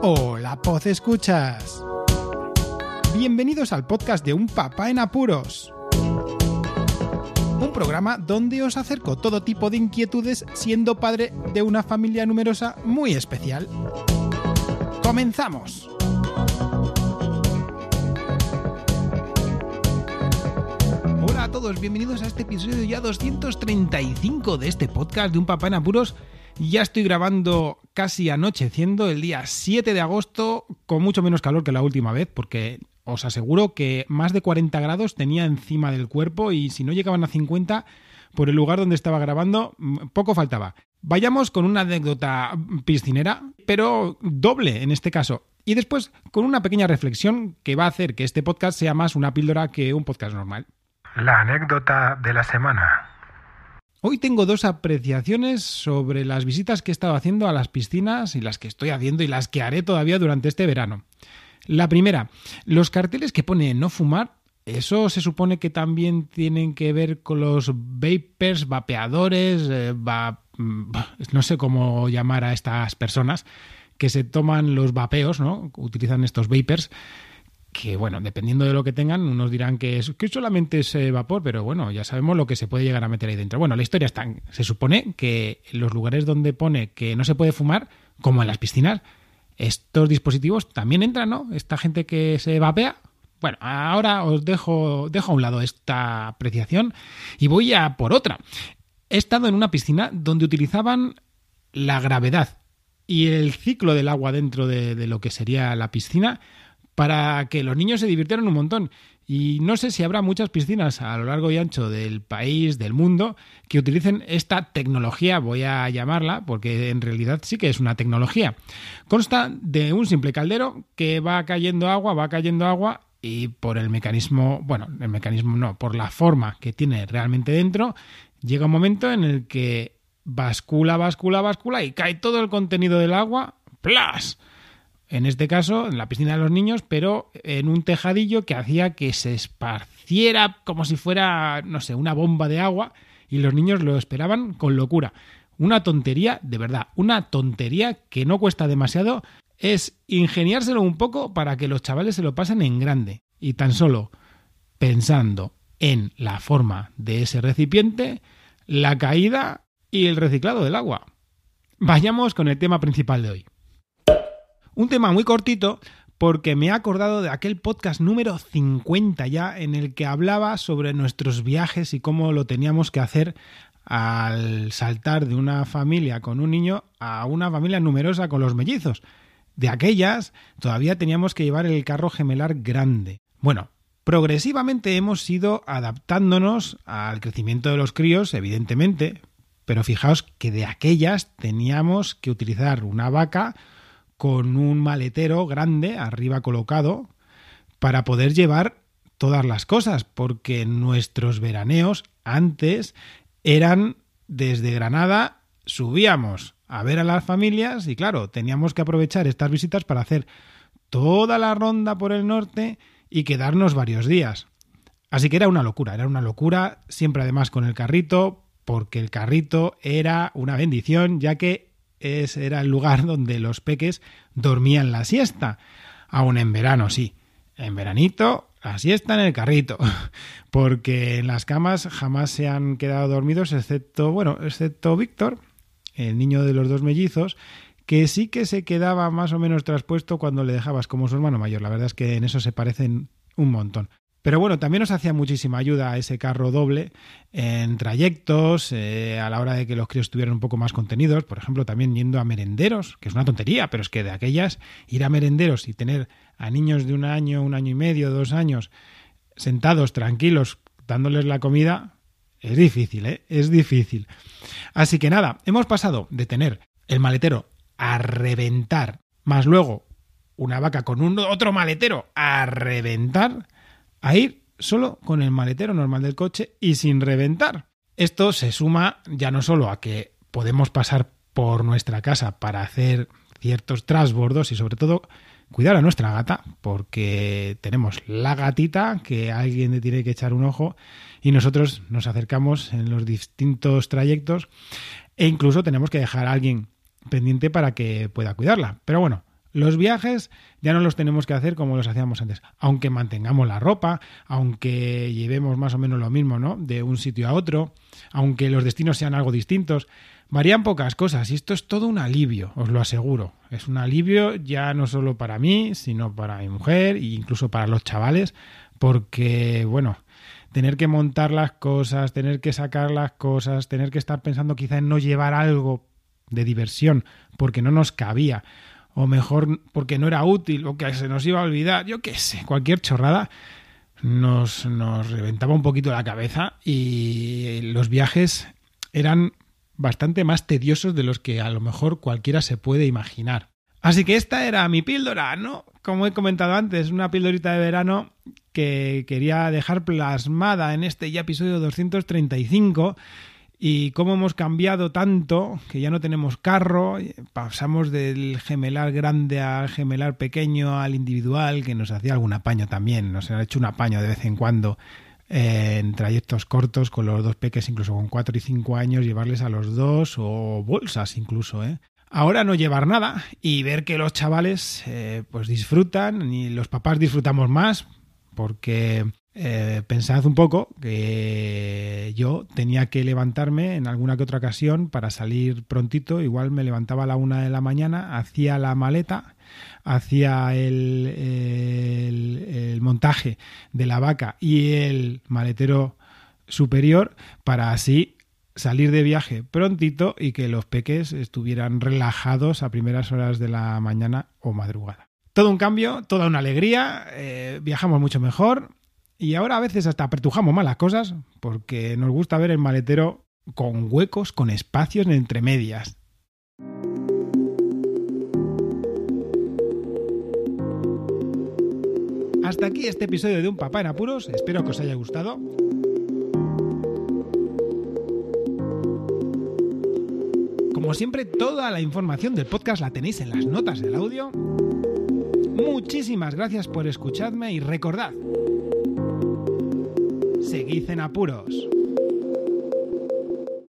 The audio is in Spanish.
Hola, Poz Escuchas. Bienvenidos al podcast de Un Papá en Apuros. Un programa donde os acerco todo tipo de inquietudes siendo padre de una familia numerosa muy especial. ¡Comenzamos! Hola a todos, bienvenidos a este episodio ya 235 de este podcast de Un Papá en Apuros. Ya estoy grabando casi anocheciendo el día 7 de agosto con mucho menos calor que la última vez porque os aseguro que más de 40 grados tenía encima del cuerpo y si no llegaban a 50 por el lugar donde estaba grabando poco faltaba. Vayamos con una anécdota piscinera, pero doble en este caso. Y después con una pequeña reflexión que va a hacer que este podcast sea más una píldora que un podcast normal. La anécdota de la semana. Hoy tengo dos apreciaciones sobre las visitas que he estado haciendo a las piscinas y las que estoy haciendo y las que haré todavía durante este verano. La primera, los carteles que pone no fumar, eso se supone que también tienen que ver con los vapers, vapeadores, eh, no sé cómo llamar a estas personas que se toman los vapeos, ¿no? Utilizan estos vapers que bueno, dependiendo de lo que tengan, unos dirán que, es, que solamente es eh, vapor, pero bueno, ya sabemos lo que se puede llegar a meter ahí dentro. Bueno, la historia está, se supone que los lugares donde pone que no se puede fumar, como en las piscinas, estos dispositivos también entran, ¿no? Esta gente que se vapea. Bueno, ahora os dejo, dejo a un lado esta apreciación y voy a por otra. He estado en una piscina donde utilizaban la gravedad y el ciclo del agua dentro de, de lo que sería la piscina para que los niños se divirtieran un montón. Y no sé si habrá muchas piscinas a lo largo y ancho del país, del mundo, que utilicen esta tecnología, voy a llamarla, porque en realidad sí que es una tecnología. Consta de un simple caldero que va cayendo agua, va cayendo agua y por el mecanismo, bueno, el mecanismo no, por la forma que tiene realmente dentro, llega un momento en el que bascula, bascula, bascula y cae todo el contenido del agua, ¡plas! En este caso en la piscina de los niños, pero en un tejadillo que hacía que se esparciera como si fuera, no sé, una bomba de agua y los niños lo esperaban con locura. Una tontería, de verdad, una tontería que no cuesta demasiado, es ingeniárselo un poco para que los chavales se lo pasen en grande. Y tan solo pensando en la forma de ese recipiente, la caída y el reciclado del agua. Vayamos con el tema principal de hoy. Un tema muy cortito porque me he acordado de aquel podcast número 50 ya en el que hablaba sobre nuestros viajes y cómo lo teníamos que hacer al saltar de una familia con un niño a una familia numerosa con los mellizos. De aquellas todavía teníamos que llevar el carro gemelar grande. Bueno, progresivamente hemos ido adaptándonos al crecimiento de los críos, evidentemente, pero fijaos que de aquellas teníamos que utilizar una vaca con un maletero grande arriba colocado para poder llevar todas las cosas, porque nuestros veraneos antes eran desde Granada, subíamos a ver a las familias y claro, teníamos que aprovechar estas visitas para hacer toda la ronda por el norte y quedarnos varios días. Así que era una locura, era una locura, siempre además con el carrito, porque el carrito era una bendición, ya que ese era el lugar donde los peques dormían la siesta. Aún en verano, sí. En veranito, la siesta en el carrito. Porque en las camas jamás se han quedado dormidos, excepto, bueno, excepto Víctor, el niño de los dos mellizos, que sí que se quedaba más o menos traspuesto cuando le dejabas como su hermano mayor. La verdad es que en eso se parecen un montón. Pero bueno, también nos hacía muchísima ayuda ese carro doble en trayectos, eh, a la hora de que los críos estuvieran un poco más contenidos, por ejemplo, también yendo a merenderos, que es una tontería, pero es que de aquellas ir a merenderos y tener a niños de un año, un año y medio, dos años, sentados, tranquilos, dándoles la comida, es difícil, ¿eh? Es difícil. Así que nada, hemos pasado de tener el maletero a reventar, más luego una vaca con un otro maletero a reventar, a ir solo con el maletero normal del coche y sin reventar. Esto se suma ya no solo a que podemos pasar por nuestra casa para hacer ciertos trasbordos y sobre todo cuidar a nuestra gata porque tenemos la gatita que alguien le tiene que echar un ojo y nosotros nos acercamos en los distintos trayectos e incluso tenemos que dejar a alguien pendiente para que pueda cuidarla. Pero bueno, Los viajes ya no los tenemos que hacer como los hacíamos antes, aunque mantengamos la ropa, aunque llevemos más o menos lo mismo, ¿no? De un sitio a otro, aunque los destinos sean algo distintos. Varían pocas cosas y esto es todo un alivio, os lo aseguro. Es un alivio ya no solo para mí, sino para mi mujer e incluso para los chavales, porque, bueno, tener que montar las cosas, tener que sacar las cosas, tener que estar pensando quizá en no llevar algo de diversión porque no nos cabía, o mejor porque no era útil, o que se nos iba a olvidar, yo qué sé, cualquier chorrada, nos, nos reventaba un poquito la cabeza y los viajes eran bastante más tediosos de los que a lo mejor cualquiera se puede imaginar. Así que esta era mi píldora, ¿no? Como he comentado antes, una píldorita de verano que quería dejar plasmada en este ya episodio 235 y cómo hemos cambiado tanto que ya no tenemos carro, pasamos del gemelar grande al gemelar pequeño al individual, que nos hacía algún apaño también, nos ha hecho un apaño de vez en cuando en trayectos cortos con los dos peques, incluso con cuatro y cinco años, llevarles a los dos o bolsas incluso, ¿eh? Ahora no llevar nada y ver que los chavales eh, pues disfrutan y los papás disfrutamos más porque eh, pensad un poco que yo tenía que levantarme en alguna que otra ocasión para salir prontito, igual me levantaba a la una de la mañana, hacía la maleta hacía el, el, montaje de la vaca y el maletero superior para así salir de viaje prontito y que los peques estuvieran relajados a primeras horas de la mañana o madrugada. Todo un cambio, toda una alegría, eh, viajamos mucho mejor y ahora a veces hasta apertujamos más las cosas porque nos gusta ver el maletero con huecos, con espacios entre medias. Hasta aquí este episodio de Un Papá en Apuros. Espero que os haya gustado. Como siempre, toda la información del podcast la tenéis en las notas del audio. Muchísimas gracias por escucharme y recordad, seguid en apuros.